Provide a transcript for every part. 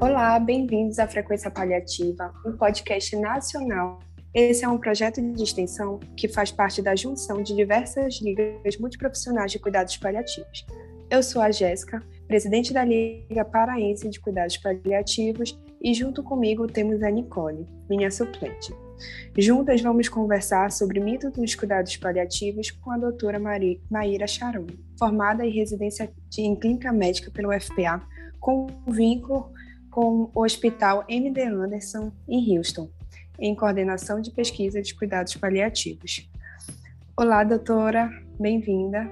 Olá, bem-vindos à Frequência Paliativa, um podcast nacional. Esse é um projeto de extensão que faz parte da junção de diversas ligas multiprofissionais de cuidados paliativos. Eu sou a Jéssica, presidente da Liga Paraense de Cuidados Paliativos, e junto comigo temos a Nicole, minha suplente. Juntas vamos conversar sobre o mito dos cuidados paliativos com a doutora Maíra Charon, formada em residência em clínica médica pelo UFPA, com vínculo com o Hospital MD Anderson, em Houston, em coordenação de pesquisa de cuidados paliativos. Olá, doutora, bem-vinda.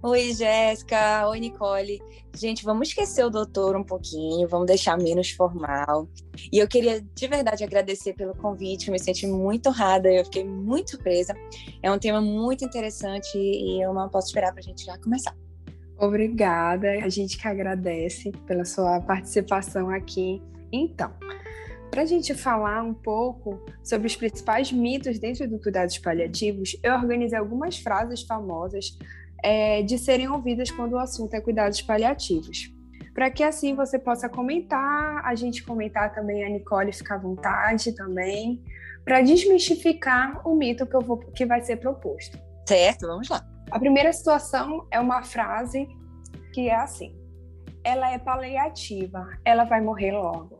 Oi, Jéssica. Oi, Nicole. Gente, vamos esquecer o doutor um pouquinho, vamos deixar menos formal. E eu queria de verdade agradecer pelo convite, me senti muito honrada, eu fiquei muito surpresa. É um tema muito interessante e eu não posso esperar para a gente já começar. Obrigada, a gente que agradece pela sua participação aqui. Então, para a gente falar um pouco sobre os principais mitos dentro do cuidados paliativos, eu organizei algumas frases famosas é, de serem ouvidas quando o assunto é cuidados paliativos. Para que assim você possa comentar, a gente comentar também, a Nicole ficar à vontade também, para desmistificar o mito que, eu vou, que vai ser proposto. Certo, vamos lá. A primeira situação é uma frase que é assim: ela é paliativa, ela vai morrer logo.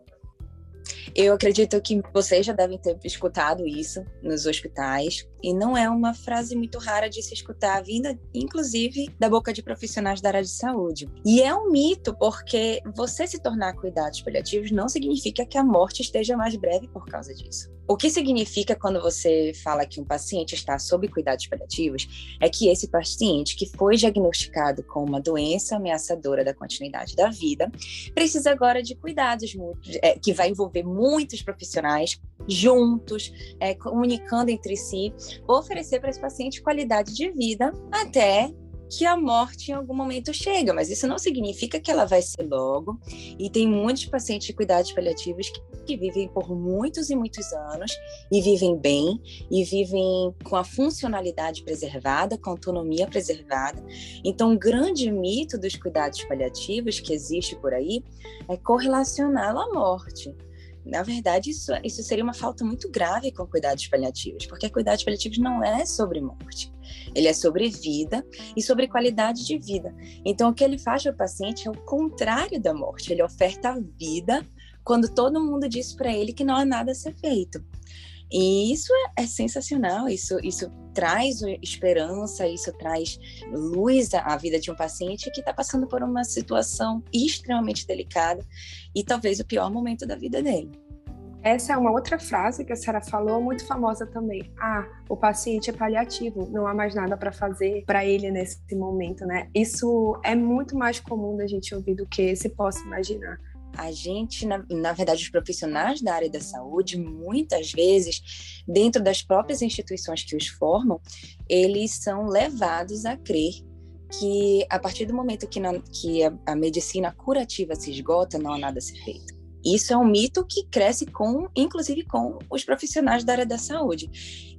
Eu acredito que vocês já devem ter escutado isso nos hospitais, e não é uma frase muito rara de se escutar, vinda inclusive da boca de profissionais da área de saúde. E é um mito, porque você se tornar cuidados paliativos não significa que a morte esteja mais breve por causa disso. O que significa quando você fala que um paciente está sob cuidados paliativos é que esse paciente que foi diagnosticado com uma doença ameaçadora da continuidade da vida precisa agora de cuidados é, que vai envolver muitos profissionais juntos, é, comunicando entre si, oferecer para esse paciente qualidade de vida até que a morte em algum momento chega, mas isso não significa que ela vai ser logo. E tem muitos pacientes de cuidados paliativos que, que, vivem por muitos e muitos anos e vivem bem e vivem com a funcionalidade preservada, com a autonomia preservada. Então, um grande mito dos cuidados paliativos que existe por aí é correlacioná-lo à morte. Na verdade, isso, isso seria uma falta muito grave com cuidados paliativos, porque cuidados paliativos não é sobre morte, ele é sobre vida e sobre qualidade de vida. Então, o que ele faz para o paciente é o contrário da morte, ele oferta a vida quando todo mundo diz para ele que não há nada a ser feito. E isso é, é, sensacional, isso, isso traz esperança, isso traz luz à vida de um paciente que está passando por uma situação extremamente delicada e talvez o pior momento da vida dele. Essa é uma outra frase que a senhora falou, muito famosa também. Ah, o paciente é paliativo, não há mais nada para fazer para ele nesse momento, né? Isso é muito mais comum da gente ouvir do que se possa imaginar a gente, na, na, verdade, os profissionais da área da saúde, muitas vezes, dentro das próprias instituições que os formam, eles são levados a crer que, a partir do momento que, na, que a, a medicina curativa se esgota, não há nada a ser feito. Isso é um mito que cresce com, inclusive, com os profissionais da área da saúde.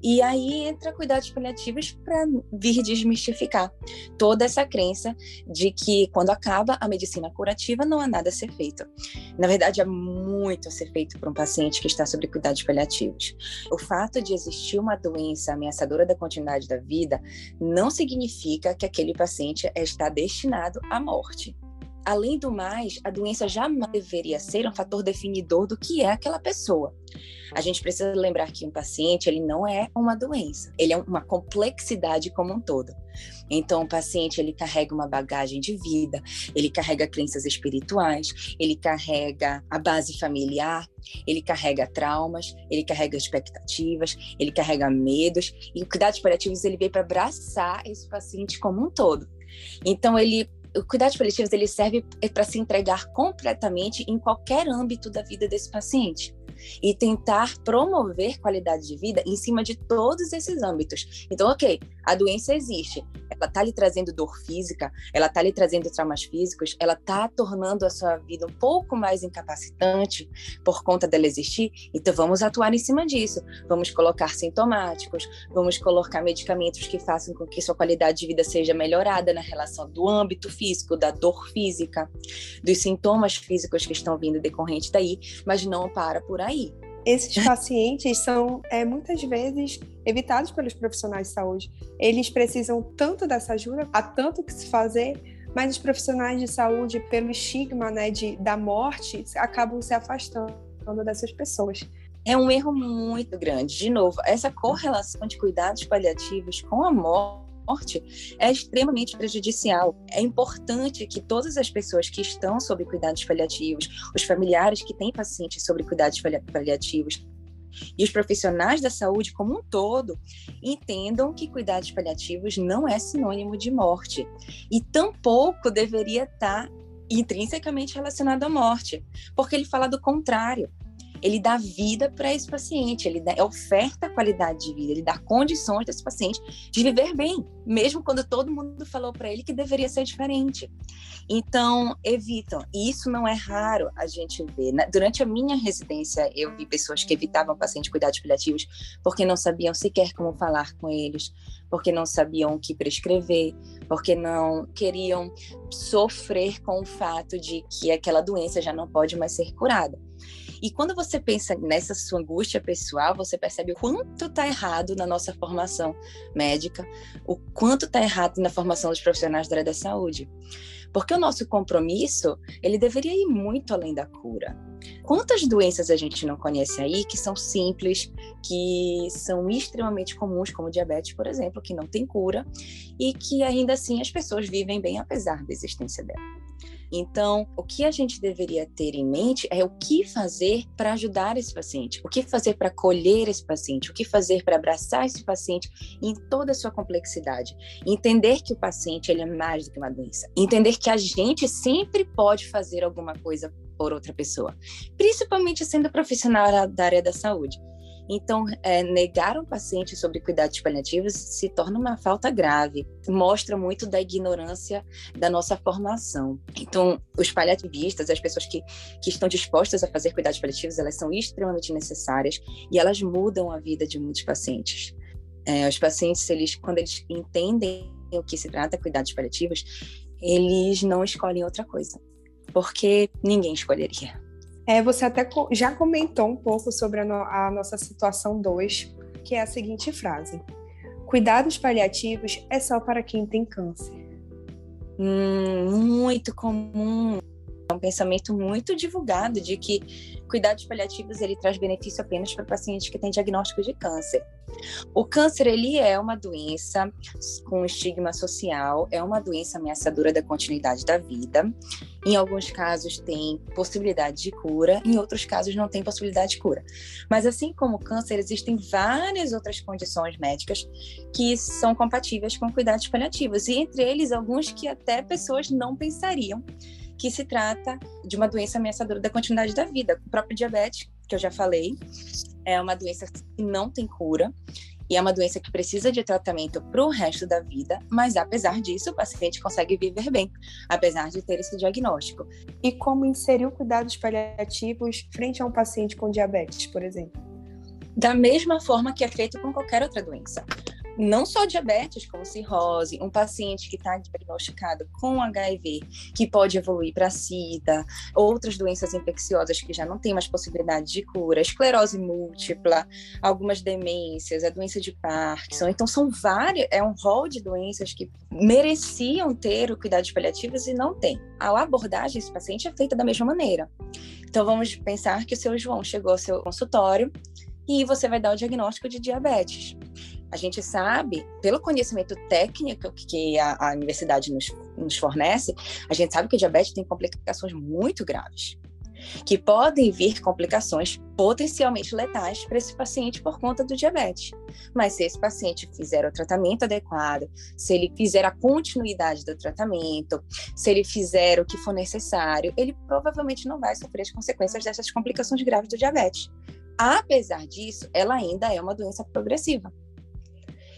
E aí entra cuidados paliativos para vir desmistificar toda essa crença de que quando acaba a medicina curativa não há nada a ser feito. Na verdade, há muito a ser feito para um paciente que está sob cuidados paliativos. O fato de existir uma doença ameaçadora da continuidade da vida não significa que aquele paciente está destinado à morte. Além do mais, a doença jamais deveria ser um fator definidor do que é aquela pessoa. A gente precisa lembrar que um paciente ele não é uma doença, ele é uma complexidade como um todo. Então, o paciente ele carrega uma bagagem de vida, ele carrega crenças espirituais, ele carrega a base familiar, ele carrega traumas, ele carrega expectativas, ele carrega medos. E o cuidados paliativos ele veio para abraçar esse paciente como um todo. Então, ele o cuidados paliativos ele serve para se entregar completamente em qualquer âmbito da vida desse paciente. E tentar promover qualidade de vida em cima de todos esses âmbitos. Então, ok, a doença existe, ela está lhe trazendo dor física, ela está lhe trazendo traumas físicos, ela está tornando a sua vida um pouco mais incapacitante por conta dela existir, então vamos atuar em cima disso. Vamos colocar sintomáticos, vamos colocar medicamentos que façam com que sua qualidade de vida seja melhorada na relação do âmbito físico, da dor física, dos sintomas físicos que estão vindo decorrente daí, mas não para por aí. Esses pacientes são é, muitas vezes evitados pelos profissionais de saúde. Eles precisam tanto dessa ajuda, há tanto que se fazer, mas os profissionais de saúde, pelo estigma né, de, da morte, acabam se afastando dessas pessoas. É um erro muito grande. De novo, essa correlação de cuidados paliativos com a morte morte é extremamente prejudicial. É importante que todas as pessoas que estão sob cuidados paliativos, os familiares que têm pacientes sob cuidados paliativos, e os profissionais da saúde como um todo entendam que cuidados paliativos não é sinônimo de morte e tampouco deveria estar intrinsecamente relacionado à morte, porque ele fala do contrário ele dá vida para esse paciente, ele dá, oferta qualidade de vida, ele dá condições desse paciente de viver bem, mesmo quando todo mundo falou para ele que deveria ser diferente. Então, evitam. E isso não é raro a gente ver. Durante a minha residência, eu vi pessoas que evitavam pacientes de cuidados paliativos porque não sabiam sequer como falar com eles, porque não sabiam o que prescrever, porque não queriam sofrer com o fato de que aquela doença já não pode mais ser curada. E quando você pensa nessa sua angústia pessoal, você percebe o quanto está errado na nossa formação médica, o quanto está errado na formação dos profissionais da área da saúde. Porque o nosso compromisso, ele deveria ir muito além da cura. Quantas doenças a gente não conhece aí que são simples, que são extremamente comuns, como diabetes, por exemplo, que não tem cura e que ainda assim as pessoas vivem bem apesar da existência dela. Então, o que a gente deveria ter em mente é o que fazer para ajudar esse paciente, o que fazer para acolher esse paciente, o que fazer para abraçar esse paciente em toda a sua complexidade. Entender que o paciente ele é mais do que uma doença. Entender que a gente sempre pode fazer alguma coisa por outra pessoa, principalmente sendo profissional da área da saúde. Então, é, negar um paciente sobre cuidados paliativos se torna uma falta grave, mostra muito da ignorância da nossa formação. Então, os paliativistas, as pessoas que, que estão dispostas a fazer cuidados paliativos, elas são extremamente necessárias e elas mudam a vida de muitos pacientes. É, os pacientes, eles, quando eles entendem o que se trata cuidados paliativos, eles não escolhem outra coisa, porque ninguém escolheria. É, você até já comentou um pouco sobre a, no a nossa situação 2, que é a seguinte frase: Cuidados paliativos é só para quem tem câncer. Hum, muito comum. É um pensamento muito divulgado de que cuidados paliativos ele traz benefício apenas para pacientes que têm diagnóstico de câncer. O câncer ele é uma doença com estigma social, é uma doença ameaçadora da continuidade da vida. Em alguns casos tem possibilidade de cura, em outros casos não tem possibilidade de cura. Mas assim como o câncer, existem várias outras condições médicas que são compatíveis com cuidados paliativos, e entre eles alguns que até pessoas não pensariam que se trata de uma doença ameaçadora da continuidade da vida. O próprio diabetes, que eu já falei, é uma doença que não tem cura e é uma doença que precisa de tratamento para o resto da vida, mas apesar disso, o paciente consegue viver bem, apesar de ter esse diagnóstico. E como inserir cuidados paliativos frente a um paciente com diabetes, por exemplo? Da mesma forma que é feito com qualquer outra doença não só diabetes, como cirrose, um paciente que está diagnosticado com HIV, que pode evoluir para SIDA, outras doenças infecciosas que já não tem mais possibilidade de cura, esclerose múltipla, algumas demências, a doença de Parkinson. Então, são várias, é um rol de doenças que mereciam ter o cuidados paliativos e não tem. A abordagem desse paciente é feita da mesma maneira. Então, vamos pensar que o seu João chegou ao seu consultório e você vai dar o diagnóstico de diabetes. A gente sabe, pelo conhecimento técnico que a, a universidade nos, nos fornece, a gente sabe que o diabetes tem complicações muito graves que podem vir complicações potencialmente letais para esse paciente por conta do diabetes. Mas se esse paciente fizer o tratamento adequado, se ele fizer a continuidade do tratamento, se ele fizer o que for necessário, ele provavelmente não vai sofrer as consequências dessas complicações graves do diabetes. Apesar disso, ela ainda é uma doença progressiva.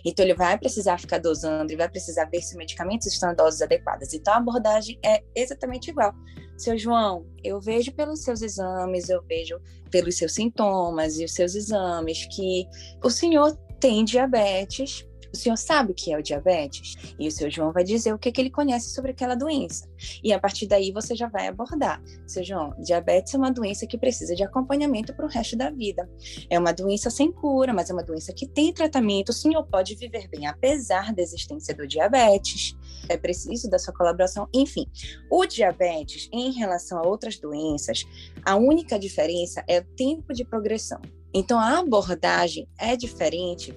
Então, ele vai precisar ficar dosando, ele vai precisar ver se os medicamentos estão em doses adequadas. Então, a abordagem é exatamente igual. Seu João, eu vejo pelos seus exames, eu vejo pelos seus sintomas e os seus exames que o senhor tem diabetes, o senhor sabe o que é o diabetes? E o seu João vai dizer o que, que ele conhece sobre aquela doença. E a partir daí você já vai abordar. Seu João, diabetes é uma doença que precisa de acompanhamento para o resto da vida. É uma doença sem cura, mas é uma doença que tem tratamento. O senhor pode viver bem apesar da existência do diabetes. É preciso da sua colaboração. Enfim, o diabetes, em relação a outras doenças, a única diferença é o tempo de progressão. Então, a abordagem é diferente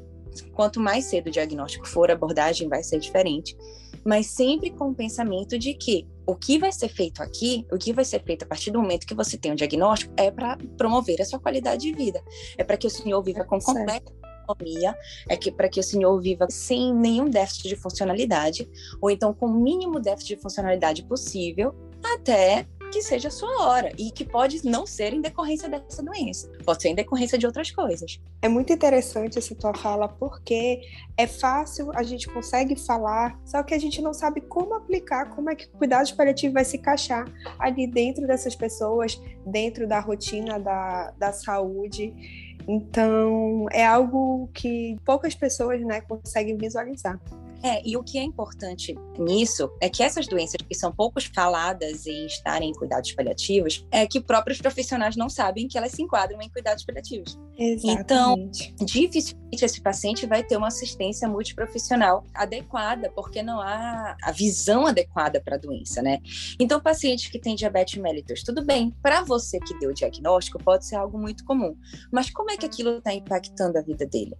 Quanto mais cedo o diagnóstico for, a abordagem vai ser diferente, mas sempre com o pensamento de que o que vai ser feito aqui, o que vai ser feito a partir do momento que você tem um diagnóstico, é para promover a sua qualidade de vida. É para que o senhor viva com completa autonomia, é que para que o senhor viva sem nenhum déficit de funcionalidade, ou então com o mínimo déficit de funcionalidade possível, até que seja a sua hora e que pode não ser em decorrência dessa doença, pode ser em decorrência de outras coisas. É muito interessante essa tua fala porque é fácil, a gente consegue falar, só que a gente não sabe como aplicar, como é que o cuidado paliativo vai se encaixar ali dentro dessas pessoas, dentro da rotina da, da saúde. Então, é algo que poucas pessoas né, conseguem visualizar. É, e o que é importante nisso é que essas doenças que são poucos faladas em estarem em cuidados paliativos, é que próprios profissionais não sabem que elas se enquadram em cuidados paliativos. Exatamente. Então, dificilmente esse paciente vai ter uma assistência multiprofissional adequada, porque não há a visão adequada para a doença, né? Então, paciente que tem diabetes mellitus, tudo bem, para você que deu o diagnóstico, pode ser algo muito comum, mas como é que aquilo está impactando a vida dele?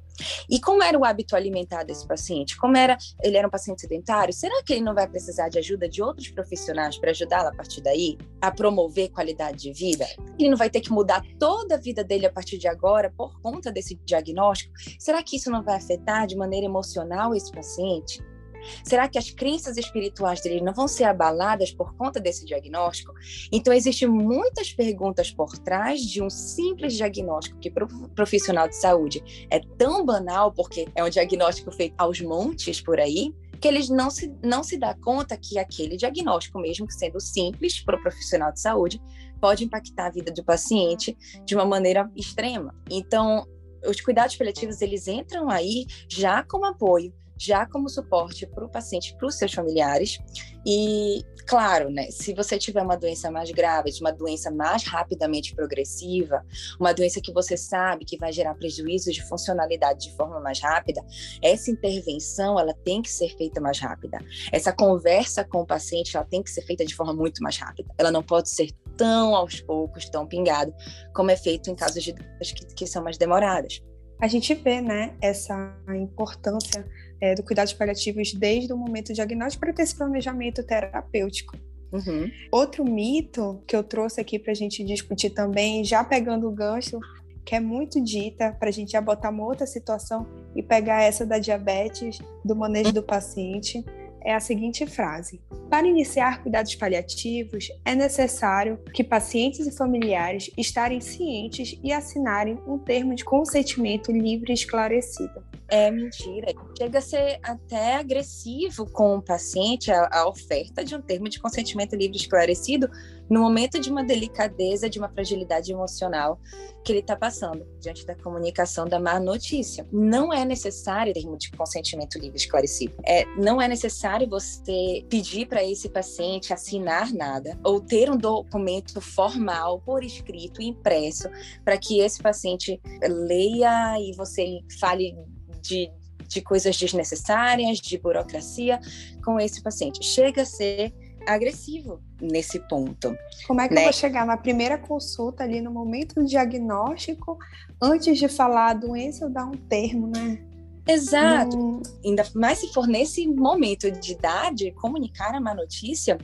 E como era o hábito alimentar desse paciente? Como era ele era um paciente sedentário, será que ele não vai precisar de ajuda de outros profissionais para ajudá-lo a partir daí a promover qualidade de vida? Ele não vai ter que mudar toda a vida dele a partir de agora por conta desse diagnóstico? Será que isso não vai afetar de maneira emocional esse paciente? Será que as crenças espirituais dele não vão ser abaladas por conta desse diagnóstico? Então, existem muitas perguntas por trás de um simples diagnóstico que para o profissional de saúde é tão banal, porque é um diagnóstico feito aos montes por aí, que eles não se, não se dá conta que aquele diagnóstico, mesmo que sendo simples para o profissional de saúde, pode impactar a vida do paciente de uma maneira extrema. Então, os cuidados paliativos, eles entram aí já como apoio, já como suporte para o paciente, para os seus familiares. E, claro, né, se você tiver uma doença mais grave, uma doença mais rapidamente progressiva, uma doença que você sabe que vai gerar prejuízos de funcionalidade de forma mais rápida, essa intervenção ela tem que ser feita mais rápida. Essa conversa com o paciente ela tem que ser feita de forma muito mais rápida. Ela não pode ser tão aos poucos, tão pingado, como é feito em casos de doenças que, que são mais demoradas. A gente vê, né, essa importância é, do cuidados paliativos desde o momento do diagnóstico para ter esse planejamento terapêutico. Uhum. Outro mito que eu trouxe aqui para a gente discutir também, já pegando o gancho, que é muito dita, para a gente já botar uma outra situação e pegar essa da diabetes, do manejo do paciente, é a seguinte frase: Para iniciar cuidados paliativos, é necessário que pacientes e familiares estarem cientes e assinarem um termo de consentimento livre e esclarecido é mentira. Chega a ser até agressivo com o paciente a, a, oferta de um termo de consentimento livre esclarecido no momento de uma delicadeza, de uma fragilidade emocional que ele está passando diante da comunicação da má notícia. Não é necessário termo de consentimento livre esclarecido. É, não é necessário você pedir para esse paciente assinar nada ou ter um documento formal por escrito impresso para que esse paciente leia e você fale de, de coisas desnecessárias, de burocracia com esse paciente. Chega a ser agressivo nesse ponto. Como é que né? eu vou chegar na primeira consulta ali no momento do diagnóstico, antes de falar a doença, eu dar um termo, né? Exato. Hum. Ainda mais se for nesse momento de idade, comunicar a má notícia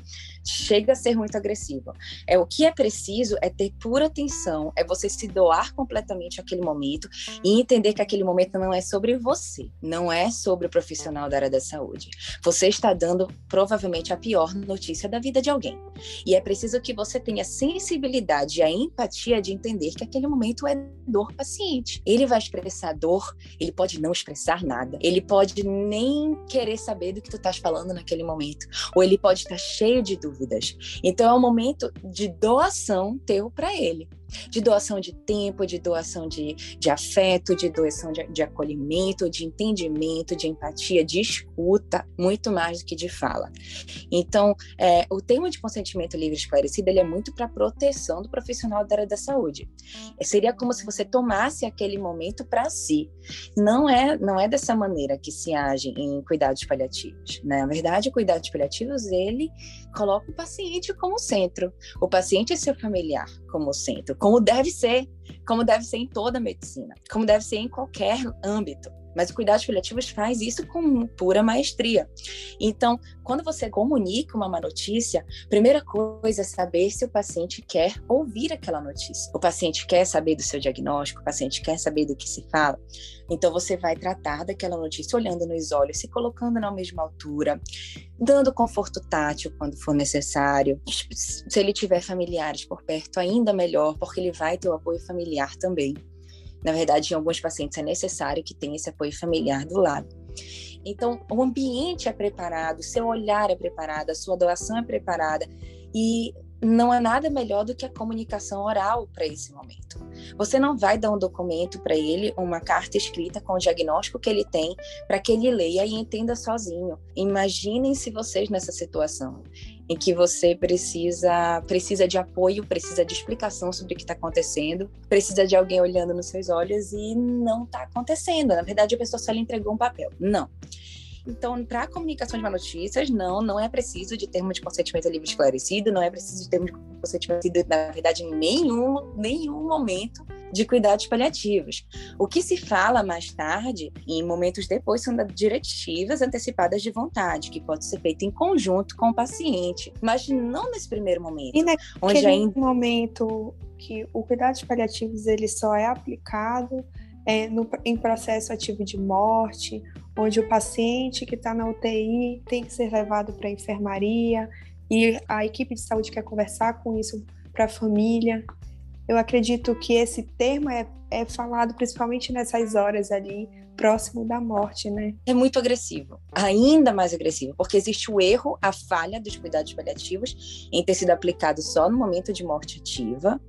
chega a ser muito agressivo. É o que é preciso é ter pura atenção, é você se doar completamente àquele momento e entender que aquele momento não é sobre você, não é sobre o profissional da área da saúde. Você está dando provavelmente a pior notícia da vida de alguém. E é preciso que você tenha sensibilidade e a empatia de entender que aquele momento é dor paciente. Ele vai expressar dor, ele pode não expressar nada, ele pode nem querer saber do que tu estás falando naquele momento, ou ele pode estar cheio de dúvidas dúvidas. Então é um momento de doação teu para ele de doação de tempo, de doação de, de afeto, de doação de, de acolhimento, de entendimento, de empatia, de escuta, muito mais do que de fala. Então, é, o termo de consentimento livre esclarecido ele é muito para proteção do profissional da área da saúde. É, seria como se você tomasse aquele momento para si. Não é, não é dessa maneira que se age em cuidados paliativos. Né? Na verdade, cuidados paliativos ele coloca o paciente como centro, o paciente e seu familiar como centro como deve ser, como deve ser em toda a medicina, como deve ser em qualquer âmbito. Mas o cuidados paliativos faz isso com pura maestria. Então, quando você comunica uma má notícia, primeira coisa é saber se o paciente quer ouvir aquela notícia. O paciente quer saber do seu diagnóstico, o paciente quer saber do que se fala. Então, você vai tratar daquela notícia olhando nos olhos, se colocando na mesma altura, dando conforto tátil quando for necessário. Se ele tiver familiares por perto, ainda melhor, porque ele vai ter o apoio familiar também. Na verdade, em alguns pacientes é necessário que tenha esse apoio familiar do lado. Então, o ambiente é preparado, seu olhar é preparado, a sua doação é preparada e não é nada melhor do que a comunicação oral para esse momento. Você não vai dar um documento para ele, uma carta escrita com o diagnóstico que ele tem, para que ele leia e entenda sozinho. Imaginem-se vocês nessa situação em que você precisa precisa de apoio, precisa de explicação sobre o que está acontecendo, precisa de alguém olhando nos seus olhos e não está acontecendo. Na verdade, a pessoa só lhe entregou um papel. Não. Então, para a comunicação de notícias, não, não é preciso de termo de consentimento livre esclarecido, não é preciso de termo de consentimento, na verdade, em nenhum, nenhum momento de cuidados paliativos. O que se fala mais tarde, em momentos depois, são diretivas antecipadas de vontade, que pode ser feita em conjunto com o paciente, mas não nesse primeiro momento. E naquele onde ainda... momento que o cuidados paliativos ele só é aplicado é, no, em processo ativo de morte, onde o paciente que está na UTI tem que ser levado para a enfermaria e a equipe de saúde quer conversar com isso para a família. Eu acredito que esse termo é, é falado principalmente nessas horas ali, próximo da morte, né? É muito agressivo, ainda mais agressivo, porque existe o erro, a falha dos cuidados paliativos em ter sido aplicado só no momento de morte ativa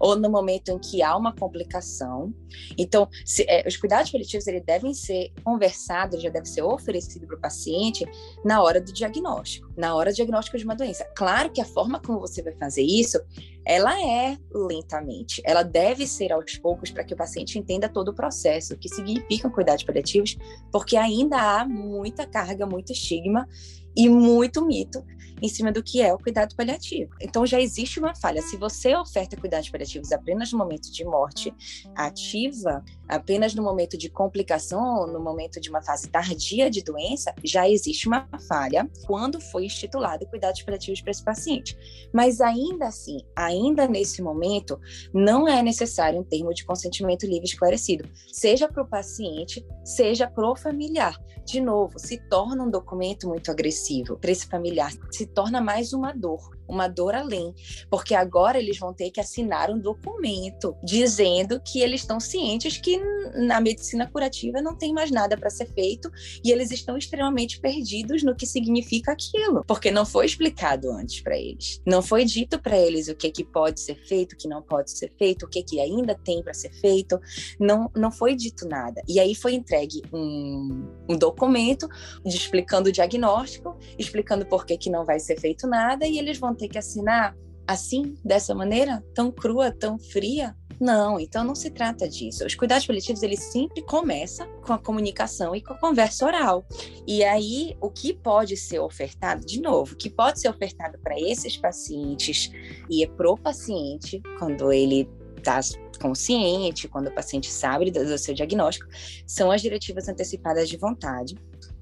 ou no momento em que há uma complicação. Então, se, é, os cuidados paliativos eles devem ser conversados, já deve ser oferecido para o paciente na hora do diagnóstico, na hora do diagnóstico de uma doença. Claro que a forma como você vai fazer isso ela é lentamente, ela deve ser aos poucos para que o paciente entenda todo o processo, o que significam cuidados paliativos, porque ainda há muita carga, muito estigma e muito mito em cima do que é o cuidado paliativo. Então já existe uma falha. Se você oferta cuidados paliativos apenas no momento de morte ativa, apenas no momento de complicação, no momento de uma fase tardia de doença, já existe uma falha quando foi instituído cuidados paliativos para esse paciente. Mas ainda assim, ainda nesse momento, não é necessário um termo de consentimento livre esclarecido, seja para o paciente, seja para o familiar. De novo, se torna um documento muito agressivo para esse familiar, se torna mais uma dor, uma dor além, porque agora eles vão ter que assinar um documento dizendo que eles estão cientes que na medicina curativa não tem mais nada para ser feito e eles estão extremamente perdidos no que significa aquilo, porque não foi explicado antes para eles. Não foi dito para eles o que que pode ser feito, o que não pode ser feito, o que que ainda tem para ser feito. Não não foi dito nada. E aí foi entregue um, um documento explicando o diagnóstico, explicando por que que não vai ser feito nada e eles vão ter que assinar assim, dessa maneira, tão crua, tão fria? Não, então não se trata disso. Os cuidados paliativos, eles sempre começam com a comunicação e com a conversa oral. E aí, o que pode ser ofertado, de novo, o que pode ser ofertado para esses pacientes e é pro paciente, quando ele está consciente, quando o paciente sabe do seu diagnóstico, são as diretivas antecipadas de vontade.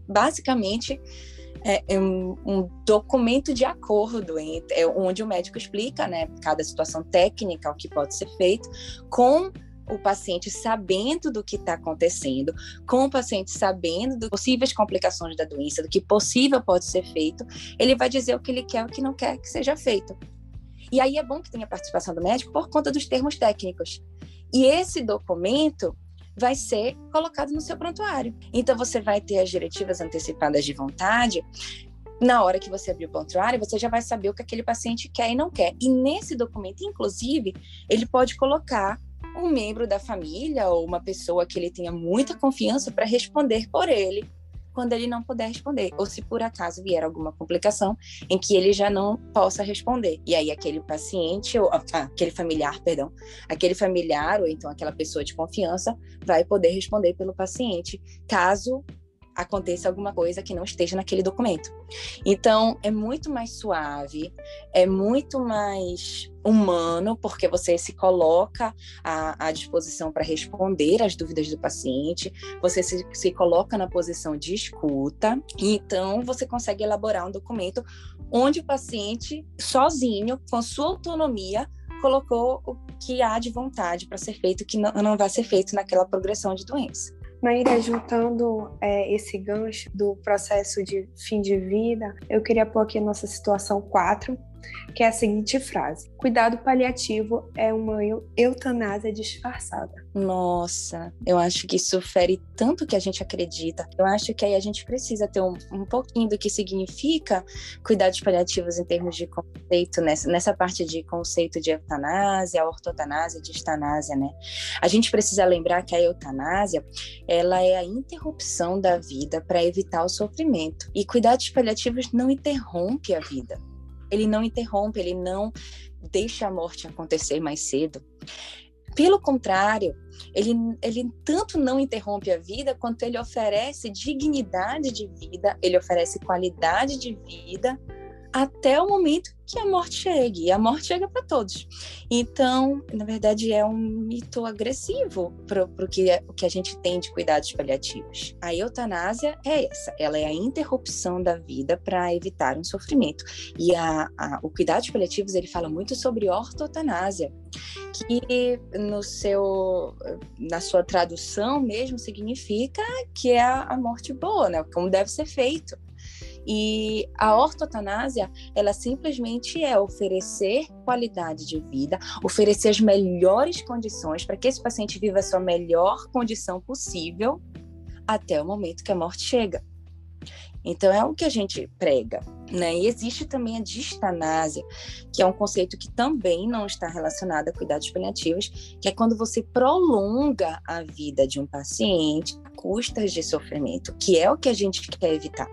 Basicamente, é um, um, documento de acordo entre, é onde o médico explica, né, cada situação técnica, o que pode ser feito, com o paciente sabendo do que está acontecendo, com o paciente sabendo das possíveis complicações da doença, do que possível pode ser feito, ele vai dizer o que ele quer, o que não quer que seja feito. E aí é bom que tenha participação do médico por conta dos termos técnicos. E esse documento vai ser colocado no seu prontuário. Então você vai ter as diretivas antecipadas de vontade. Na hora que você abrir o prontuário, você já vai saber o que aquele paciente quer e não quer. E nesse documento, inclusive, ele pode colocar um membro da família ou uma pessoa que ele tenha muita confiança para responder por ele quando ele não puder responder, ou se por acaso vier alguma complicação em que ele já não possa responder. E aí aquele paciente, ou ah, aquele familiar, perdão, aquele familiar ou então aquela pessoa de confiança vai poder responder pelo paciente, caso aconteça alguma coisa que não esteja naquele documento. Então, é muito mais suave, é muito mais humano, porque você se coloca à, à disposição para responder às dúvidas do paciente, você se, se coloca na posição de escuta, então você consegue elaborar um documento onde o paciente, sozinho, com sua autonomia, colocou o que há de vontade para ser feito, que não, não vai ser feito naquela progressão de doença. Maíra, juntando é, esse gancho do processo de fim de vida, eu queria pôr aqui a nossa situação 4, que é a seguinte frase: Cuidado paliativo é uma eutanásia disfarçada. Nossa, eu acho que isso fere tanto que a gente acredita. Eu acho que aí a gente precisa ter um, um pouquinho do que significa cuidados paliativos em termos de conceito, nessa, nessa parte de conceito de eutanásia, ortotanásia, distanásia, né? A gente precisa lembrar que a eutanásia, ela é a interrupção da vida para evitar o sofrimento. E cuidados paliativos não interrompe a vida ele não interrompe, ele não deixa a morte acontecer mais cedo. Pelo contrário, ele, ele tanto não interrompe a vida, quanto ele oferece dignidade de vida, ele oferece qualidade de vida até o momento que a morte chegue. E a morte chega para todos. Então, na verdade, é um mito agressivo para o que, é, que a gente tem de cuidados paliativos. A eutanásia é essa: ela é a interrupção da vida para evitar um sofrimento. E a, a, o cuidados paliativos ele fala muito sobre ortotanásia, que no seu, na sua tradução mesmo significa que é a, a morte boa, né? Como deve ser feito. E a ortotanásia, ela simplesmente é oferecer qualidade de vida, oferecer as melhores condições para que esse paciente viva a sua melhor condição possível até o momento que a morte chega. Então é o que a gente prega, né? E existe também a distanásia, que é um conceito que também não está relacionado a cuidados paliativos, que é quando você prolonga a vida de um paciente a custas de sofrimento, que é o que a gente quer evitar.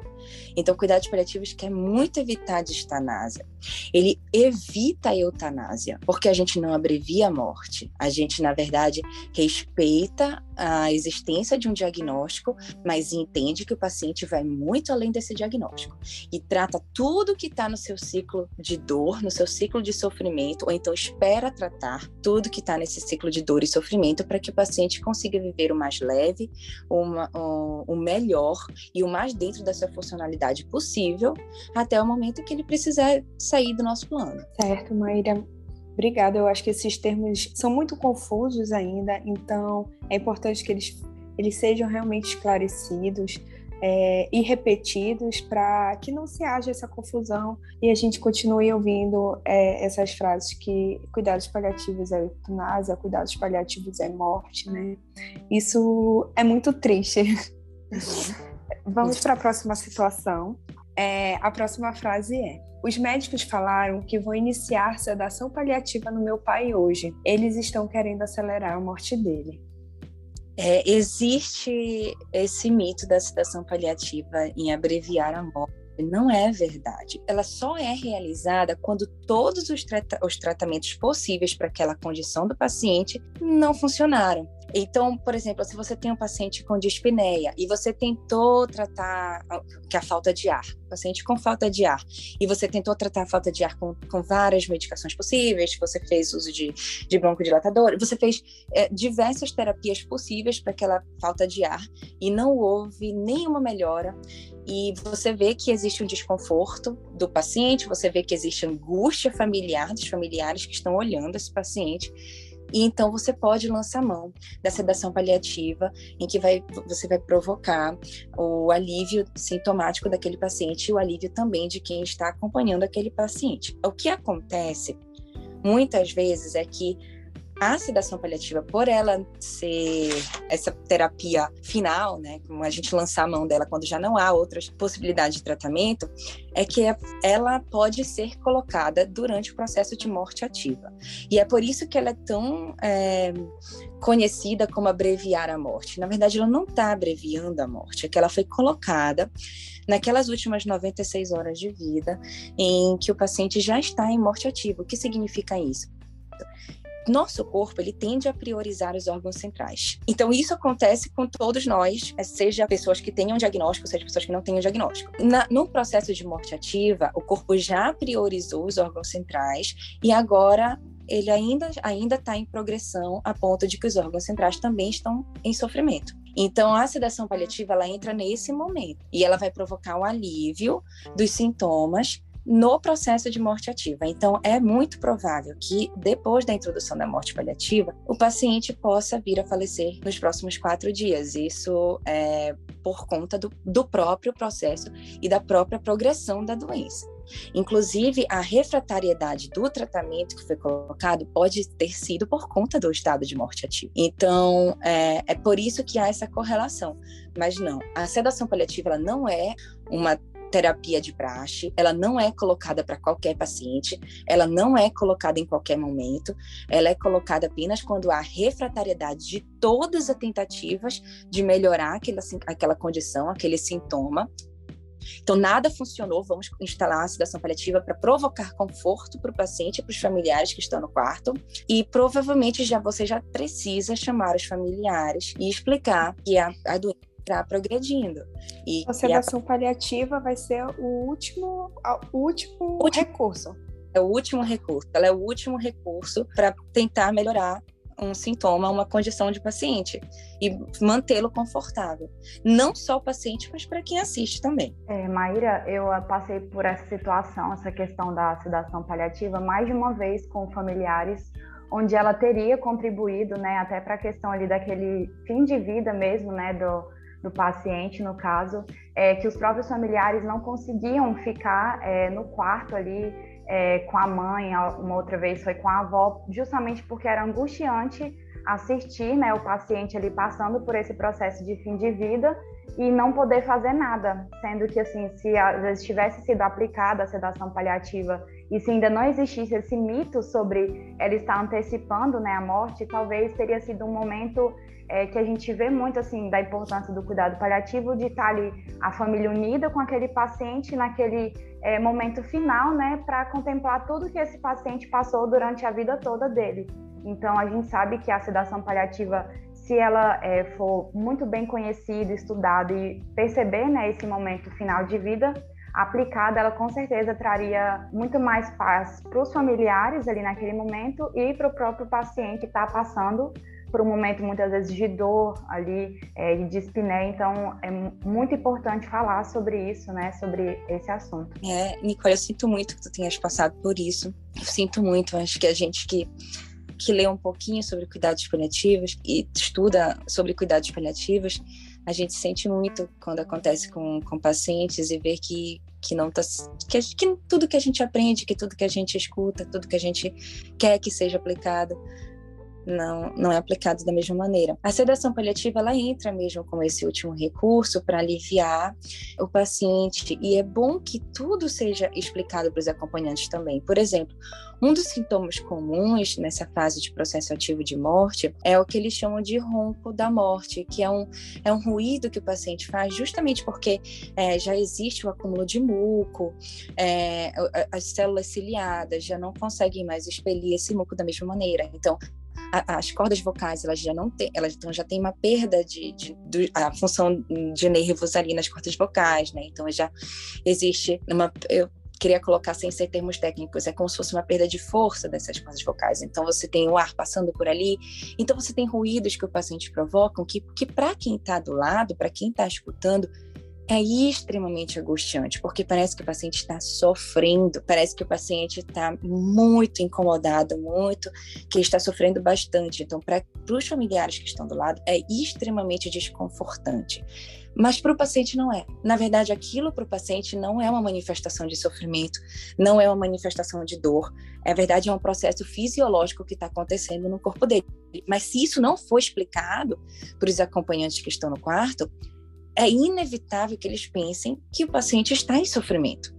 Então, cuidados paliativos quer muito evitar a distanásia. Ele evita a eutanásia, porque a gente não abrevia a morte. A gente, na verdade, respeita a existência de um diagnóstico, mas entende que o paciente vai muito além desse diagnóstico e trata tudo que está no seu ciclo de dor, no seu ciclo de sofrimento, ou então espera tratar tudo que está nesse ciclo de dor e sofrimento para que o paciente consiga viver o mais leve, uma, o, o melhor e o mais dentro da sua funcionalidade possível até o momento que ele precisar sair do nosso plano. Certo, Maíra. Obrigada. Eu acho que esses termos são muito confusos ainda, então é importante que eles, eles sejam realmente esclarecidos é, e repetidos para que não se haja essa confusão e a gente continue ouvindo é, essas frases que cuidados paliativos é eutanásia, cuidados paliativos é morte, né? Isso é muito triste. Vamos para a próxima situação. É, a próxima frase é: Os médicos falaram que vão iniciar sedação paliativa no meu pai hoje. Eles estão querendo acelerar a morte dele. É, existe esse mito da sedação paliativa em abreviar a morte. Não é verdade. Ela só é realizada quando todos os, os tratamentos possíveis para aquela condição do paciente não funcionaram Então, por exemplo, se você tem um paciente com dispneia e você tentou tratar que a falta de ar, paciente com falta de ar, e você tentou tratar a falta de ar com, com várias medicações possíveis, você fez uso de, de broncodilatador, você fez é, diversas terapias possíveis para aquela falta de ar e não houve nenhuma melhora e você vê que existe um desconforto do paciente, você vê que existe angústia familiar dos familiares que estão olhando esse paciente. E então você pode lançar mão da sedação paliativa, em que vai, você vai provocar o alívio sintomático daquele paciente e o alívio também de quem está acompanhando aquele paciente. O que acontece muitas vezes é que a sedação paliativa, por ela ser essa terapia final, né, como a gente lançar a mão dela quando já não há outras possibilidades de tratamento, é que ela pode ser colocada durante o processo de morte ativa. E é por isso que ela é tão é, conhecida como abreviar a morte. Na verdade, ela não está abreviando a morte, é que ela foi colocada naquelas últimas 96 horas de vida em que o paciente já está em morte ativa. O que significa isso? Nosso corpo ele tende a priorizar os órgãos centrais. Então isso acontece com todos nós, é, seja pessoas que tenham diagnóstico, seja pessoas que não tenham diagnóstico. Na, no processo de morte ativa, o corpo já priorizou os órgãos centrais e agora ele ainda ainda está em progressão a ponto de que os órgãos centrais também estão em sofrimento. Então, a sedação paliativa ela entra nesse momento e ela vai provocar um alívio dos sintomas no processo de morte ativa. Então, é muito provável que, depois da introdução da morte paliativa, o paciente possa vir a falecer nos próximos quatro dias. Isso é por conta do, do próprio processo e da própria progressão da doença. Inclusive, a refratariedade do tratamento que foi colocado pode ter sido por conta do estado de morte ativa. Então, é, é por isso que há essa correlação. Mas não, a sedação paliativa não é uma terapia de praxe, ela não é colocada para qualquer paciente, ela não é colocada em qualquer momento, ela é colocada apenas quando há refratariedade de todas as tentativas de melhorar aquela, aquela condição, aquele sintoma, então, nada funcionou, vamos instalar a sedação paliativa para provocar conforto para o paciente e para os familiares que estão no quarto. E provavelmente já você já precisa chamar os familiares e explicar que a, a doença está progredindo. E, a sedação a... paliativa vai ser o último, o último, último recurso. É o último recurso. Ela é o último recurso para tentar melhorar um sintoma, uma condição de paciente e mantê-lo confortável. Não só o paciente, mas para quem assiste também. É, Maíra, eu passei por essa situação, essa questão da sedação paliativa, mais de uma vez com familiares, onde ela teria contribuído, né, até para a questão ali daquele fim de vida mesmo, né, do, do paciente, no caso, é, que os próprios familiares não conseguiam ficar é, no quarto ali é, com a mãe, uma outra vez foi com a avó, justamente porque era angustiante assistir né, o paciente ali passando por esse processo de fim de vida e não poder fazer nada, sendo que assim, se às vezes tivesse sido aplicada a sedação paliativa e se ainda não existisse esse mito sobre ela estar antecipando né, a morte, talvez teria sido um momento é, que a gente vê muito assim da importância do cuidado paliativo de estar ali a família unida com aquele paciente naquele é, momento final, né, para contemplar tudo que esse paciente passou durante a vida toda dele. Então a gente sabe que a sedação paliativa, se ela é, for muito bem conhecida, estudada e perceber né, esse momento final de vida, aplicada, ela com certeza traria muito mais paz para os familiares ali naquele momento e para o próprio paciente que está passando por um momento muitas vezes de dor ali, é, de dispneia, então é muito importante falar sobre isso, né, sobre esse assunto. É, Nicole, eu sinto muito que tu tenhas passado por isso, eu sinto muito, acho que a gente que que lê um pouquinho sobre cuidados paliativos e estuda sobre cuidados paliativos, a gente sente muito quando acontece com, com pacientes e ver que que não tá que, que tudo que a gente aprende, que tudo que a gente escuta, tudo que a gente quer que seja aplicado não, não é aplicado da mesma maneira. A sedação paliativa ela entra mesmo com esse último recurso para aliviar o paciente e é bom que tudo seja explicado para os acompanhantes também. Por exemplo, um dos sintomas comuns nessa fase de processo ativo de morte é o que eles chamam de ronco da morte, que é um, é um ruído que o paciente faz justamente porque é, já existe o acúmulo de muco, é, as células ciliadas já não conseguem mais expelir esse muco da mesma maneira. Então, a, as cordas vocais elas já não têm, elas então já tem uma perda de, de, de, a função de nervos ali nas cordas vocais, né? Então já existe uma eu queria colocar sem ser termos técnicos, é como se fosse uma perda de força dessas cordas vocais. Então você tem o ar passando por ali, então você tem ruídos que o paciente provocam que, que para quem está do lado, para quem está escutando, é extremamente angustiante, porque parece que o paciente está sofrendo, parece que o paciente está muito incomodado, muito, que está sofrendo bastante. Então, para os familiares que estão do lado, é extremamente desconfortante. Mas para o paciente não é. Na verdade, aquilo para o paciente não é uma manifestação de sofrimento, não é uma manifestação de dor. É verdade, é um processo fisiológico que está acontecendo no corpo dele. Mas se isso não for explicado para os acompanhantes que estão no quarto, é inevitável que eles pensem que o paciente está em sofrimento.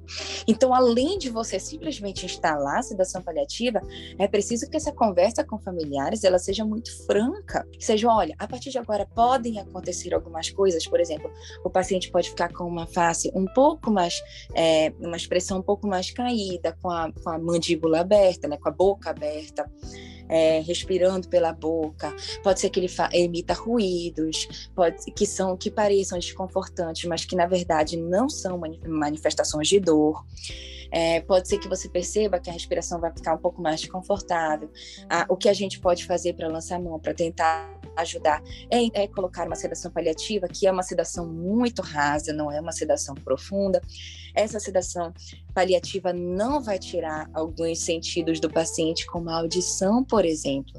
Então, além de você simplesmente instalar a sedação paliativa, é preciso que essa conversa com familiares ela seja muito franca. Seja, olha, a partir de agora podem acontecer algumas coisas, por exemplo, o paciente pode ficar com uma face um pouco mais, é, uma expressão um pouco mais caída, com a, com a mandíbula aberta, né, com a boca aberta é, respirando pela boca, pode ser que ele emita ruídos, pode que são que pareçam desconfortantes, mas que na verdade não são manifestações de dor. É, pode ser que você perceba que a respiração vai ficar um pouco mais desconfortável. Ah, o que a gente pode fazer para lançar a mão, para tentar ajudar, é, é, colocar uma sedação paliativa, que é uma sedação muito rasa, não é uma sedação profunda. Essa sedação paliativa não vai tirar alguns sentidos do paciente, como a audição, por exemplo.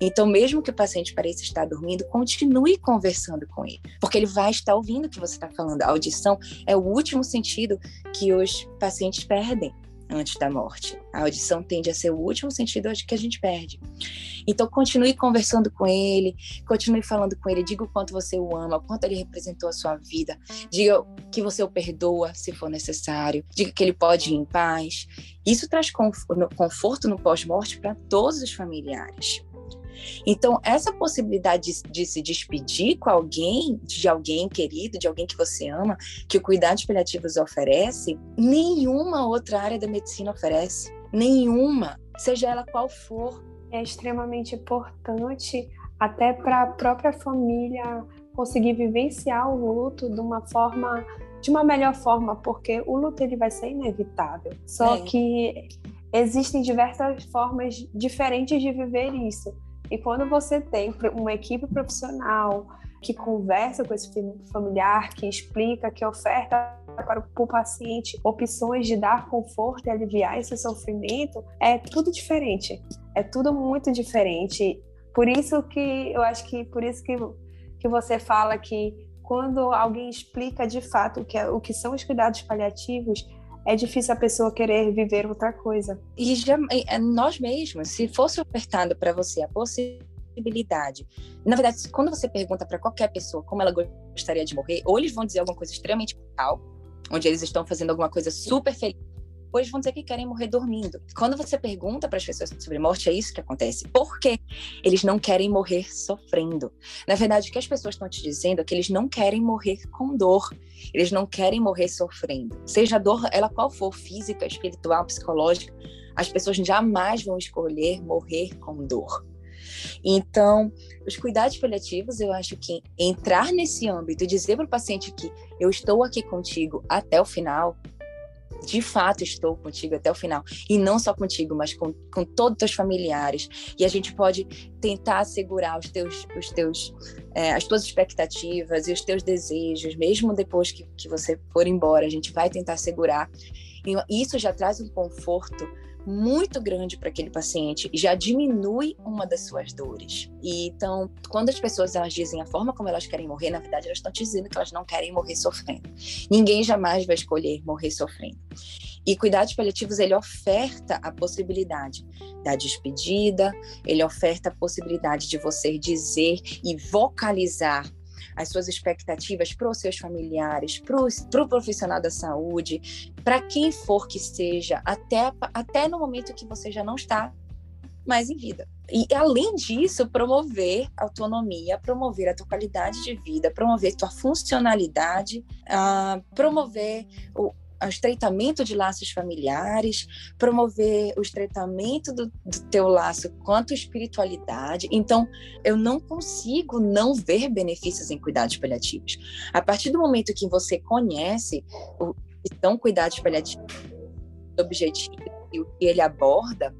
Então, mesmo que o paciente pareça estar dormindo, continue conversando com ele, porque ele vai estar ouvindo o que você está falando. A audição é o último sentido que os pacientes perdem antes da morte. A audição tende a ser o último sentido que a gente perde. Então, continue conversando com ele, continue falando com ele, diga o quanto você o ama, o quanto ele representou a sua vida, diga que você o perdoa se for necessário, diga que ele pode ir em paz. Isso traz conforto no pós-morte para todos os familiares. Então, essa possibilidade de, de, se despedir com alguém, de alguém querido, de alguém que você ama, que o cuidados paliativos oferece, nenhuma outra área da medicina oferece. Nenhuma, seja ela qual for. É extremamente importante até para a própria família conseguir vivenciar o luto de uma forma de uma melhor forma, porque o luto ele vai ser inevitável. Só é. que existem diversas formas diferentes de viver isso. E quando você tem uma equipe profissional que conversa com esse familiar, que explica, que oferta para o paciente opções de dar conforto e aliviar esse sofrimento, é tudo diferente. É tudo muito diferente. Por isso que eu acho que por isso que, que você fala que quando alguém explica de fato o que, é, o que são os cuidados paliativos, é difícil a pessoa querer viver outra coisa. E já, é, nós mesmos, se fosse ofertado para você a possibilidade, na verdade, quando você pergunta para qualquer pessoa como ela gostaria de morrer, ou eles vão dizer alguma coisa extremamente brutal, onde eles estão fazendo alguma coisa super feliz depois vão dizer que querem morrer dormindo. Quando você pergunta para as pessoas sobre morte, é isso que acontece. Por quê? Eles não querem morrer sofrendo. Na verdade, o que as pessoas estão te dizendo é que eles não querem morrer com dor. Eles não querem morrer sofrendo. Seja a dor, ela qual for, física, espiritual, psicológica, as pessoas jamais vão escolher morrer com dor. Então, os cuidados paliativos, eu acho que entrar nesse âmbito e dizer para o paciente que eu estou aqui contigo até o final, de fato estou contigo até o final. E não só contigo, mas com, com todos os teus familiares. E a gente pode tentar assegurar os teus, os teus, é, as tuas expectativas e os teus desejos, mesmo depois que, que você for embora, a gente vai tentar assegurar. E isso já traz um conforto muito grande para aquele paciente já diminui uma das suas dores. E então, quando as pessoas elas dizem a forma como elas querem morrer, na verdade elas estão dizendo que elas não querem morrer sofrendo. Ninguém jamais vai escolher morrer sofrendo. E cuidados paliativos ele oferta a possibilidade da despedida, ele oferta a possibilidade de você dizer e vocalizar as suas expectativas para os seus familiares, para o pro profissional da saúde, para quem for que seja, até, até no momento que você já não está mais em vida. E além disso, promover autonomia, promover a tua qualidade de vida, promover tua funcionalidade, uh, promover o, o estreitamento de laços familiares, promover o estreitamento do, do teu laço quanto espiritualidade. Então, eu não consigo não ver benefícios em cuidados paliativos. A partir do momento que você conhece o que são cuidados paliativos, o objetivo e o que ele aborda,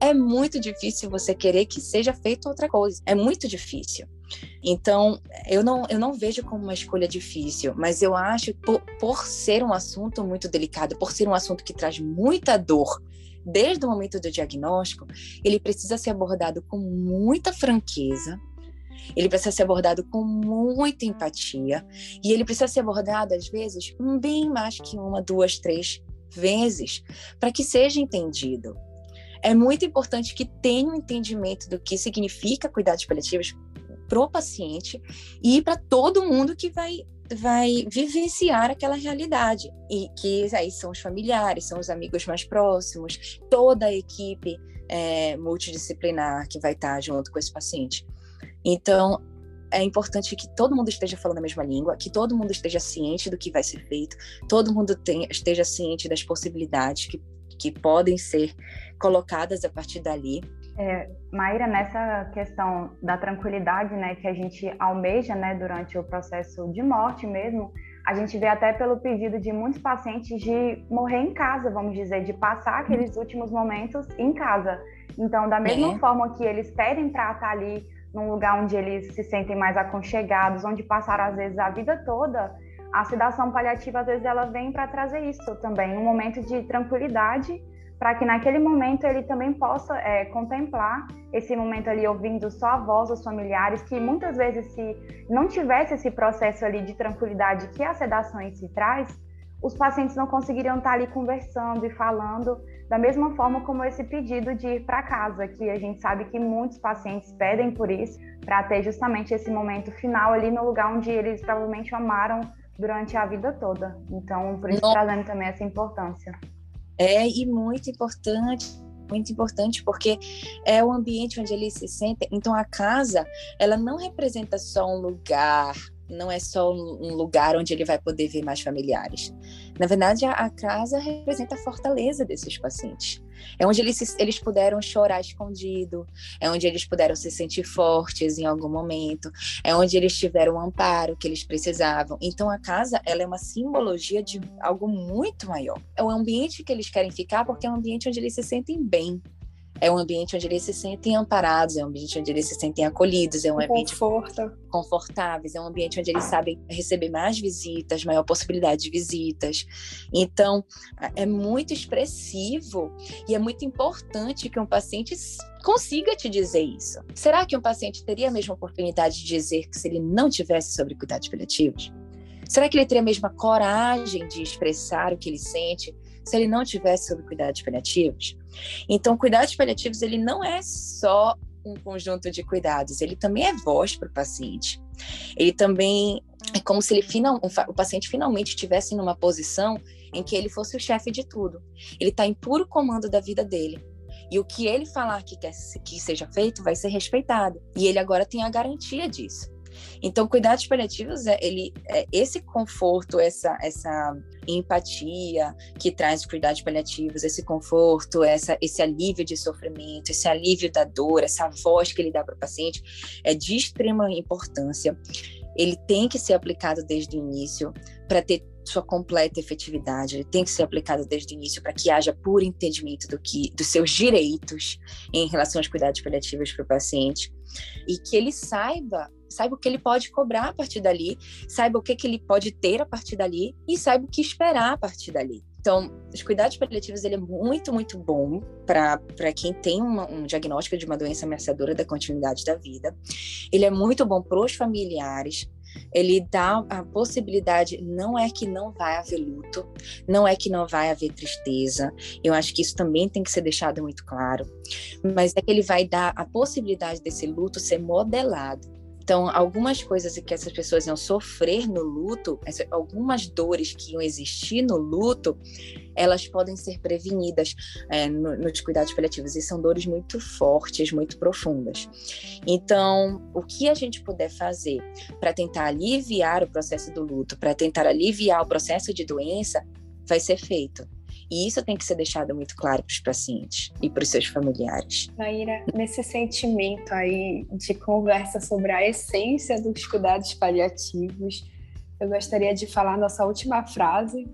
é muito difícil você querer que seja feito outra coisa. É muito difícil. Então, eu não, eu não vejo como uma escolha difícil, mas eu acho, por, por ser um assunto muito delicado, por ser um assunto que traz muita dor, desde o momento do diagnóstico, ele precisa ser abordado com muita franqueza, ele precisa ser abordado com muita empatia, e ele precisa ser abordado, às vezes, bem mais que uma, duas, três vezes, para que seja entendido. É muito importante que tenha um entendimento do que significa cuidados paliativos para o paciente e para todo mundo que vai vai vivenciar aquela realidade e que aí são os familiares, são os amigos mais próximos, toda a equipe é, multidisciplinar que vai estar junto com esse paciente. Então é importante que todo mundo esteja falando a mesma língua, que todo mundo esteja ciente do que vai ser feito, todo mundo tenha, esteja ciente das possibilidades que, que podem ser colocadas a partir dali. É, Maíra, nessa questão da tranquilidade, né, que a gente almeja, né, durante o processo de morte mesmo, a gente vê até pelo pedido de muitos pacientes de morrer em casa, vamos dizer, de passar aqueles últimos momentos em casa. Então, da mesma é. forma que eles pedem para estar ali num lugar onde eles se sentem mais aconchegados, onde passaram às vezes a vida toda, a sedação paliativa às vezes ela vem para trazer isso também, um momento de tranquilidade para que naquele momento ele também possa é, contemplar esse momento ali ouvindo só a voz dos familiares, que muitas vezes se não tivesse esse processo ali de tranquilidade que a sedação em si traz, os pacientes não conseguiriam estar ali conversando e falando da mesma forma como esse pedido de ir para casa, que a gente sabe que muitos pacientes pedem por isso, para ter justamente esse momento final ali no lugar onde eles provavelmente amaram durante a vida toda. Então, por isso trazendo também essa importância. É, e muito importante, muito importante, porque é o ambiente onde ele se sente. Então, a casa, ela não representa só um lugar não é só um lugar onde ele vai poder ver mais familiares. Na verdade, a, casa representa a fortaleza desses pacientes. É onde eles, eles puderam chorar escondido, é onde eles puderam se sentir fortes em algum momento, é onde eles tiveram o amparo que eles precisavam. Então, a casa ela é uma simbologia de algo muito maior. É o ambiente que eles querem ficar porque é um ambiente onde eles se sentem bem, é um ambiente onde eles se sentem amparados, é um ambiente onde eles se sentem acolhidos, é um ambiente Conforto. confortáveis, é um ambiente onde eles sabem receber mais visitas, maior possibilidade de visitas. Então, é muito expressivo e é muito importante que um paciente consiga te dizer isso. Será que um paciente teria a mesma oportunidade de dizer que se ele não tivesse sobre cuidados paliativos? Será que ele teria a mesma coragem de expressar o que ele sente se ele não tivesse sobre cuidados paliativos? Então, cuidados paliativos, ele não é só um conjunto de cuidados, ele também é voz para o paciente. Ele também é como se ele final, o paciente finalmente estivesse numa posição em que ele fosse o chefe de tudo. Ele está em puro comando da vida dele. E o que ele falar que quer que seja feito vai ser respeitado. E ele agora tem a garantia disso. Então, cuidados paliativos é ele é esse conforto, essa essa empatia que traz cuidados paliativos, esse conforto, essa esse alívio de sofrimento, esse alívio da dor, essa voz que ele dá para o paciente é de extrema importância. Ele tem que ser aplicado desde o início para ter sua completa efetividade. Ele tem que ser aplicado desde o início para que haja puro entendimento do que dos seus direitos em relação aos cuidados paliativos para o paciente e que ele saiba saiba o que ele pode cobrar a partir dali, saiba o que, que ele pode ter a partir dali e saiba o que esperar a partir dali. Então, os cuidados paliativos ele é muito, muito bom para quem tem uma, um diagnóstico de uma doença ameaçadora da continuidade da vida. Ele é muito bom para os familiares. Ele dá a possibilidade, não é que não vai haver luto, não é que não vai haver tristeza. Eu acho que isso também tem que ser deixado muito claro. Mas é que ele vai dar a possibilidade desse luto ser modelado então, algumas coisas que essas pessoas iam sofrer no luto, algumas dores que iam existir no luto, elas podem ser prevenidas é, no, nos cuidados paliativos. E são dores muito fortes, muito profundas. Então, o que a gente puder fazer para tentar aliviar o processo do luto, para tentar aliviar o processo de doença, vai ser feito. E isso tem que ser deixado muito claro para os pacientes e para os seus familiares. Naira, nesse sentimento aí de conversa sobre a essência dos cuidados paliativos, eu gostaria de falar nossa última frase,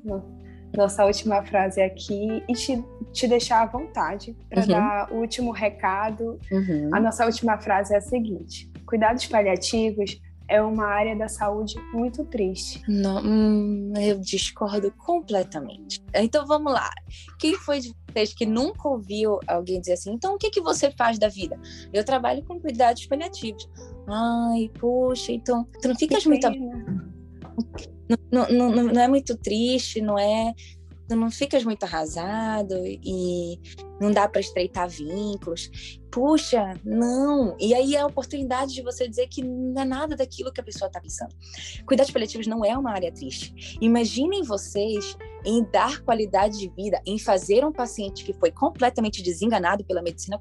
nossa última frase aqui, e te, te deixar à vontade para uhum. dar o último recado. Uhum. A nossa última frase é a seguinte: cuidados paliativos é uma área da saúde muito triste. Não, hum, eu discordo completamente. Então vamos lá. Quem foi de vocês que nunca ouviu alguém dizer assim? Então o que, que você faz da vida? Eu trabalho com cuidados paliativos. Ai, poxa, então tu não ficas muito. Não, não, não, não é muito triste, não é tu não ficas muito arrasado e não dá para estreitar vínculos. Puxa, não. E aí é a oportunidade de você dizer que não é nada daquilo que a pessoa está pensando. Cuidados paliativos não é uma área triste. Imaginem vocês em dar qualidade de vida, em fazer um paciente que foi completamente desenganado pela medicina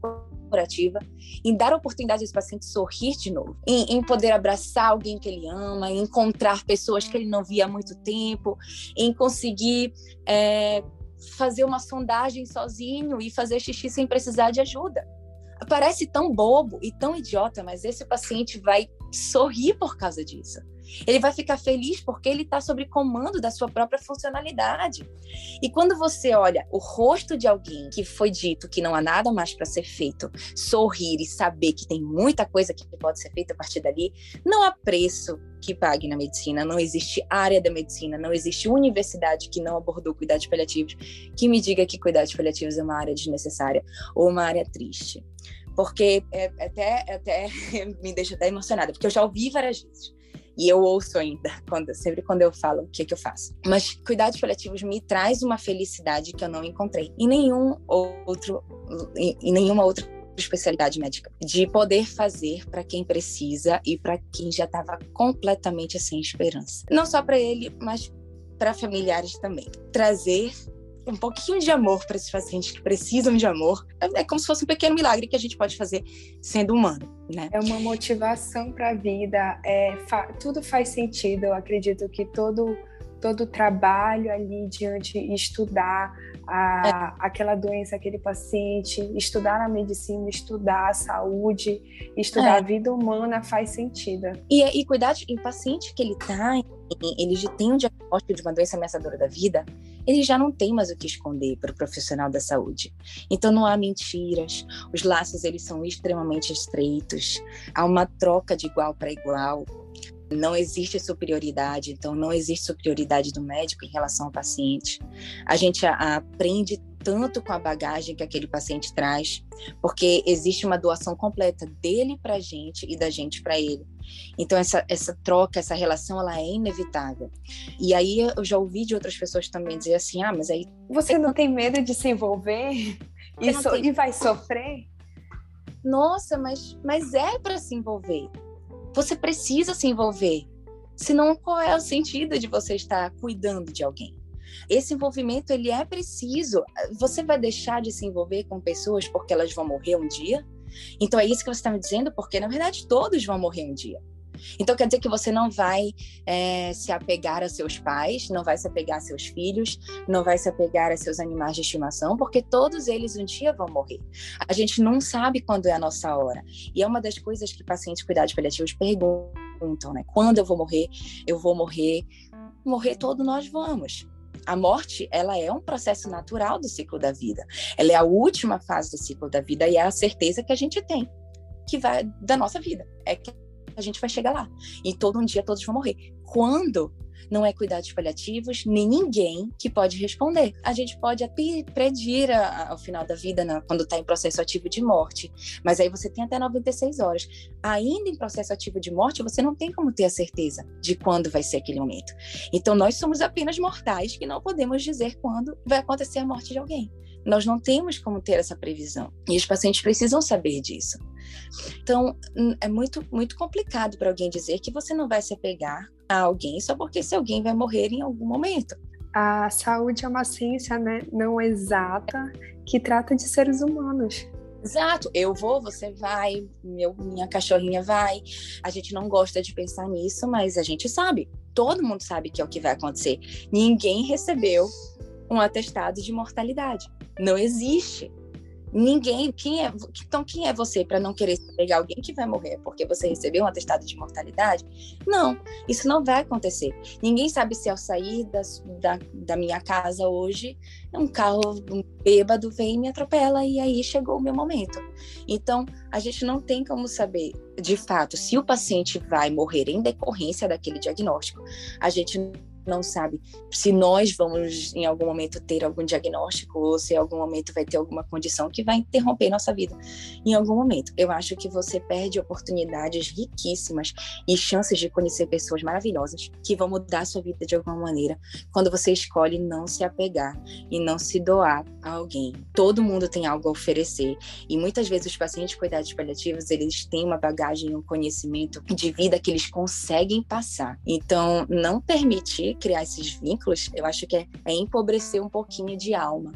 curativa, em dar a oportunidade desse paciente sorrir de novo, em, em, poder abraçar alguém que ele ama, em encontrar pessoas que ele não via há muito tempo, em conseguir é, fazer uma sondagem sozinho e fazer xixi sem precisar de ajuda. Parece tão bobo e tão idiota, mas esse paciente vai sorrir por causa disso. Ele vai ficar feliz porque ele está sob comando da sua própria funcionalidade. E quando você olha o rosto de alguém que foi dito que não há nada mais para ser feito, sorrir e saber que tem muita coisa que pode ser feita a partir dali, não há preço que pague na medicina, não existe área da medicina, não existe universidade que não abordou cuidados paliativos que me diga que cuidados paliativos é uma área desnecessária ou uma área triste porque é, até, até me deixa até emocionada, porque eu já ouvi várias vezes. E eu ouço ainda, quando, sempre quando eu falo o que, que eu faço. Mas cuidados paliativos me traz uma felicidade que eu não encontrei em nenhum outro, em, em nenhuma outra especialidade médica, de poder fazer para quem precisa e para quem já estava completamente sem esperança. Não só para ele, mas para familiares também. Trazer um pouquinho de amor para esses pacientes que precisam de amor. É como se fosse um pequeno milagre que a gente pode fazer sendo humano, né? É uma motivação para a vida. É, fa tudo faz sentido. Eu acredito que todo todo trabalho ali diante estudar a, é. aquela doença, aquele paciente, estudar a medicina, estudar a saúde, estudar é. a vida humana faz sentido. E, e cuidar de, em paciente que ele está, ele já tem um diagnóstico de uma doença ameaçadora da vida, ele já não tem mais o que esconder para o profissional da saúde. Então não há mentiras, os laços eles são extremamente estreitos, há uma troca de igual para igual. Não existe superioridade, então não existe superioridade do médico em relação ao paciente. A gente aprende tanto com a bagagem que aquele paciente traz, porque existe uma doação completa dele para a gente e da gente para ele. Então essa, essa troca, essa relação, ela é inevitável. E aí eu já ouvi de outras pessoas também dizer assim, ah, mas aí você não tem medo de se envolver e, so, tem... e vai sofrer? Nossa, mas mas é para se envolver. Você precisa se envolver. Senão qual é o sentido de você estar cuidando de alguém? Esse envolvimento ele é preciso. Você vai deixar de se envolver com pessoas porque elas vão morrer um dia? Então é isso que você está me dizendo, porque na verdade todos vão morrer um dia. Então quer dizer que você não vai é, se apegar a seus pais, não vai se apegar a seus filhos, não vai se apegar a seus animais de estimação, porque todos eles um dia vão morrer. A gente não sabe quando é a nossa hora. E é uma das coisas que pacientes cuidados paliativos perguntam, né? Quando eu vou morrer? Eu vou morrer. Morrer todos nós vamos a morte, ela é um processo natural do ciclo da vida. Ela é a última fase do ciclo da vida e é a certeza que a gente tem que vai da nossa vida. É que a gente vai chegar lá. E todo um dia todos vão morrer. Quando não é cuidados paliativos, nem ninguém que pode responder. A gente pode predir ao final da vida, né, quando está em processo ativo de morte, mas aí você tem até 96 horas. Ainda em processo ativo de morte, você não tem como ter a certeza de quando vai ser aquele momento. Então, nós somos apenas mortais que não podemos dizer quando vai acontecer a morte de alguém. Nós não temos como ter essa previsão. E os pacientes precisam saber disso. Então, é muito, muito complicado para alguém dizer que você não vai se apegar a alguém só porque esse alguém vai morrer em algum momento. A saúde é uma ciência né, não exata que trata de seres humanos. Exato, eu vou, você vai, meu, minha cachorrinha vai. A gente não gosta de pensar nisso, mas a gente sabe. Todo mundo sabe que é o que vai acontecer. Ninguém recebeu um atestado de mortalidade. Não existe. Ninguém, quem é, então quem é você para não querer pegar alguém que vai morrer porque você recebeu um atestado de mortalidade? Não, isso não vai acontecer. Ninguém sabe se ao sair da, da, da minha casa hoje, um carro um bêbado vem e me atropela e aí chegou o meu momento. Então, a gente não tem como saber de fato se o paciente vai morrer em decorrência daquele diagnóstico. A gente não sabe se nós vamos em algum momento ter algum diagnóstico ou se em algum momento vai ter alguma condição que vai interromper nossa vida em algum momento. Eu acho que você perde oportunidades riquíssimas e chances de conhecer pessoas maravilhosas que vão mudar sua vida de alguma maneira quando você escolhe não se apegar e não se doar a alguém. Todo mundo tem algo a oferecer e muitas vezes os pacientes de cuidados paliativos, eles têm uma bagagem, um conhecimento de vida que eles conseguem passar. Então, não permitir criar esses vínculos, eu acho que é, é empobrecer um pouquinho de alma.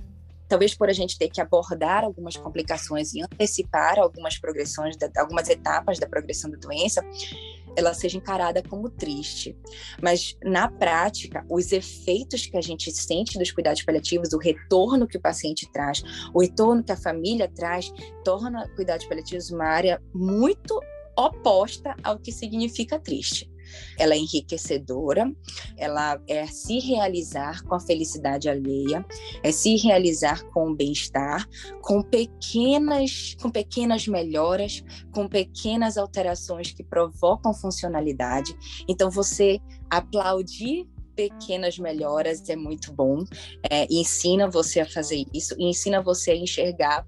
Talvez por a gente ter que abordar algumas complicações e antecipar algumas progressões, algumas etapas da progressão da doença, ela seja encarada como triste. Mas, na prática, os efeitos que a gente sente dos cuidados paliativos, o retorno que o paciente traz, o retorno que a família traz, torna cuidados paliativos uma área muito oposta ao que significa triste. Ela é enriquecedora, ela é se realizar com a felicidade alheia, é se realizar com o bem-estar, com pequenas, com pequenas melhoras, com pequenas alterações que provocam funcionalidade. Então você aplaudir pequenas melhoras é muito bom, é, ensina você a fazer isso, ensina você a enxergar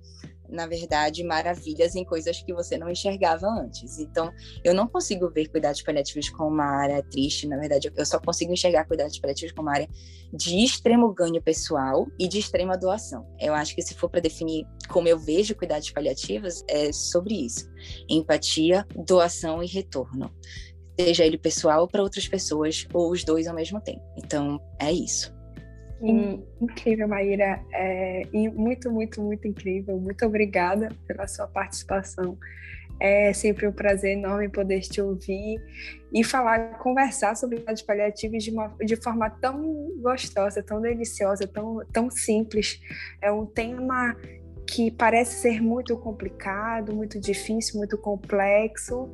na verdade, maravilhas em coisas que você não enxergava antes. Então, eu não consigo ver cuidados paliativos como uma área triste, na verdade, eu só consigo enxergar cuidados paliativos como uma área de extremo ganho pessoal e de extrema doação. Eu acho que se for para definir como eu vejo cuidados paliativos, é sobre isso: empatia, doação e retorno. Seja ele pessoal para outras pessoas, ou os dois ao mesmo tempo. Então, é isso. Incrível, Maíra. É, muito, muito, muito incrível. Muito obrigada pela sua participação. É sempre um prazer enorme poder te ouvir e falar, conversar sobre cuidados paliativos de, uma, de forma tão gostosa, tão deliciosa, tão, tão simples. É um tema que parece ser muito complicado, muito difícil, muito complexo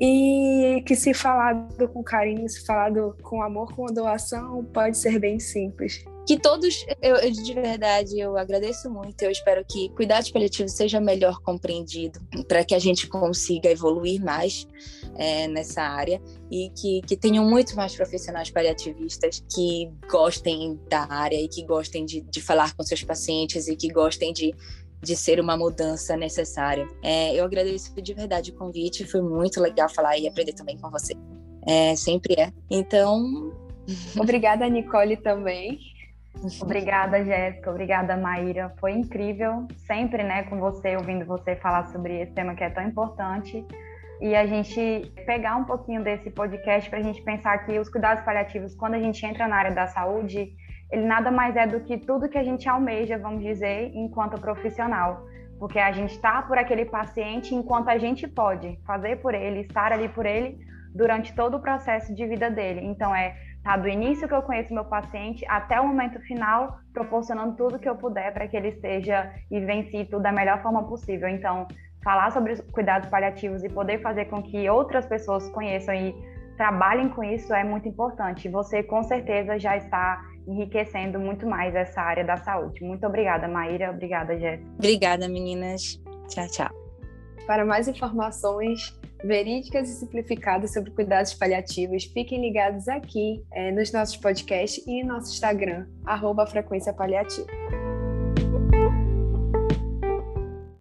e que se falado com carinho, se falado com amor, com doação, pode ser bem simples. Que todos, eu, eu, de verdade, eu agradeço muito. Eu espero que cuidados paliativos seja melhor compreendido, para que a gente consiga evoluir mais é, nessa área e que, que tenham muito mais profissionais paliativistas que gostem da área e que gostem de, de falar com seus pacientes e que gostem de de ser uma mudança necessária. É, eu agradeço de verdade o convite, foi muito legal falar e aprender também com você. É, sempre é. Então. Obrigada, Nicole, também. Obrigada, Jéssica. Obrigada, Maíra. Foi incrível, sempre, né, com você, ouvindo você falar sobre esse tema que é tão importante. E a gente pegar um pouquinho desse podcast para a gente pensar que os cuidados paliativos, quando a gente entra na área da saúde, ele nada mais é do que tudo que a gente almeja, vamos dizer, enquanto profissional. Porque a gente está por aquele paciente enquanto a gente pode fazer por ele, estar ali por ele durante todo o processo de vida dele. Então, é tá, do início que eu conheço meu paciente até o momento final, proporcionando tudo que eu puder para que ele esteja e venci tudo da melhor forma possível. Então, falar sobre os cuidados paliativos e poder fazer com que outras pessoas conheçam e trabalhem com isso é muito importante. Você, com certeza, já está enriquecendo muito mais essa área da saúde. Muito obrigada, Maíra. Obrigada, Jéssica. Obrigada, meninas. Tchau, tchau. Para mais informações verídicas e simplificadas sobre cuidados paliativos, fiquem ligados aqui é, nos nossos podcasts e no nosso Instagram, arroba Frequência Paliativa.